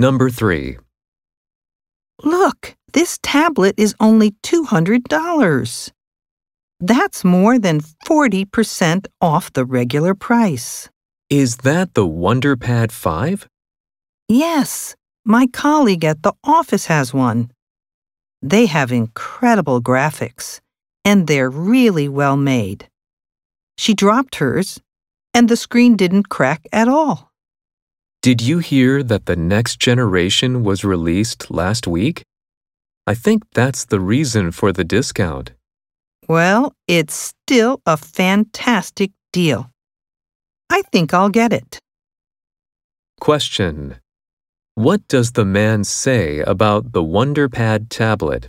Number 3. Look, this tablet is only $200. That's more than 40% off the regular price. Is that the WonderPad 5? Yes, my colleague at the office has one. They have incredible graphics, and they're really well made. She dropped hers, and the screen didn't crack at all. Did you hear that the next generation was released last week? I think that's the reason for the discount. Well, it's still a fantastic deal. I think I'll get it. Question. What does the man say about the WonderPad tablet?